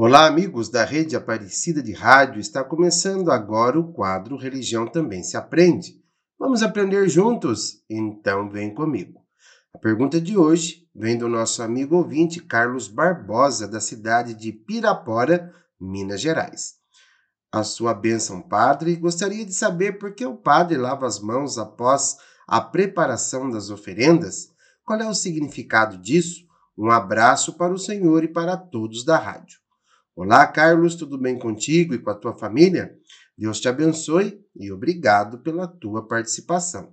Olá, amigos da Rede Aparecida de Rádio. Está começando agora o quadro Religião Também se Aprende. Vamos aprender juntos? Então vem comigo. A pergunta de hoje vem do nosso amigo ouvinte Carlos Barbosa, da cidade de Pirapora, Minas Gerais. A sua bênção, padre, gostaria de saber por que o padre lava as mãos após a preparação das oferendas? Qual é o significado disso? Um abraço para o Senhor e para todos da rádio. Olá, Carlos, tudo bem contigo e com a tua família? Deus te abençoe e obrigado pela tua participação.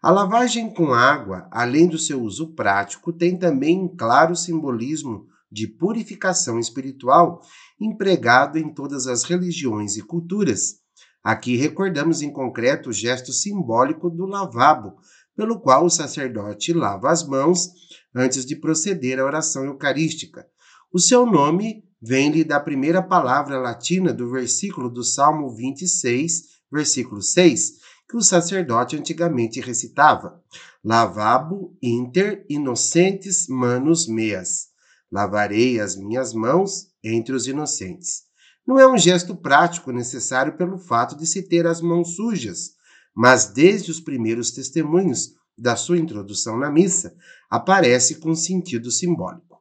A lavagem com água, além do seu uso prático, tem também um claro simbolismo de purificação espiritual empregado em todas as religiões e culturas. Aqui recordamos em concreto o gesto simbólico do lavabo, pelo qual o sacerdote lava as mãos antes de proceder à oração eucarística. O seu nome vem-lhe da primeira palavra latina do versículo do Salmo 26, versículo 6, que o sacerdote antigamente recitava: Lavabo inter inocentes manus meas. Lavarei as minhas mãos entre os inocentes. Não é um gesto prático necessário pelo fato de se ter as mãos sujas, mas desde os primeiros testemunhos da sua introdução na missa, aparece com sentido simbólico.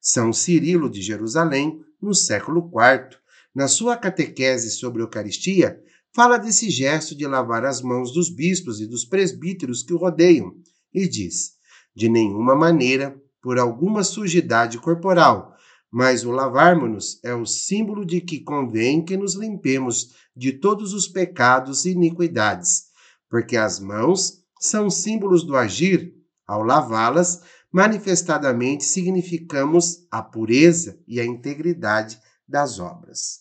São Cirilo de Jerusalém, no século IV, na sua catequese sobre a Eucaristia, fala desse gesto de lavar as mãos dos bispos e dos presbíteros que o rodeiam e diz: de nenhuma maneira por alguma sujidade corporal, mas o lavarmos-nos é o símbolo de que convém que nos limpemos de todos os pecados e iniquidades, porque as mãos são símbolos do agir. Ao lavá-las, manifestadamente significamos a pureza e a integridade das obras.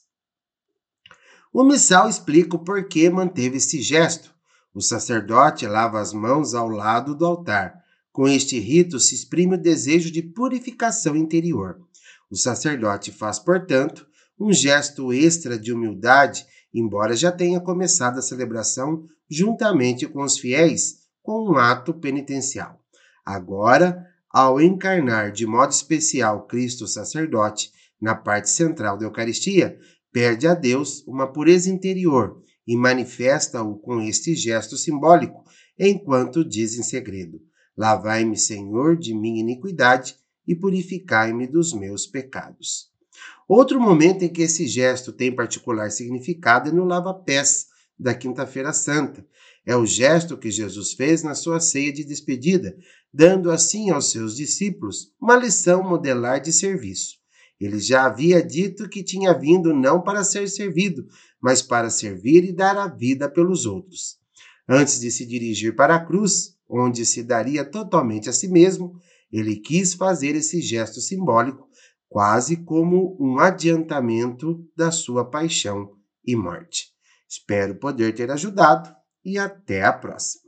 O missal explica o porquê manteve esse gesto. O sacerdote lava as mãos ao lado do altar. Com este rito se exprime o desejo de purificação interior. O sacerdote faz, portanto, um gesto extra de humildade, embora já tenha começado a celebração juntamente com os fiéis, com um ato penitencial. Agora, ao encarnar de modo especial Cristo sacerdote na parte central da Eucaristia, perde a Deus uma pureza interior e manifesta-o com este gesto simbólico, enquanto diz em segredo: Lavai-me, Senhor, de minha iniquidade e purificai-me dos meus pecados. Outro momento em que esse gesto tem particular significado é no lava-pés da Quinta-feira Santa, é o gesto que Jesus fez na sua ceia de despedida, dando assim aos seus discípulos uma lição modelar de serviço. Ele já havia dito que tinha vindo não para ser servido, mas para servir e dar a vida pelos outros. Antes de se dirigir para a cruz, onde se daria totalmente a si mesmo, ele quis fazer esse gesto simbólico, quase como um adiantamento da sua paixão e morte. Espero poder ter ajudado e até a próxima.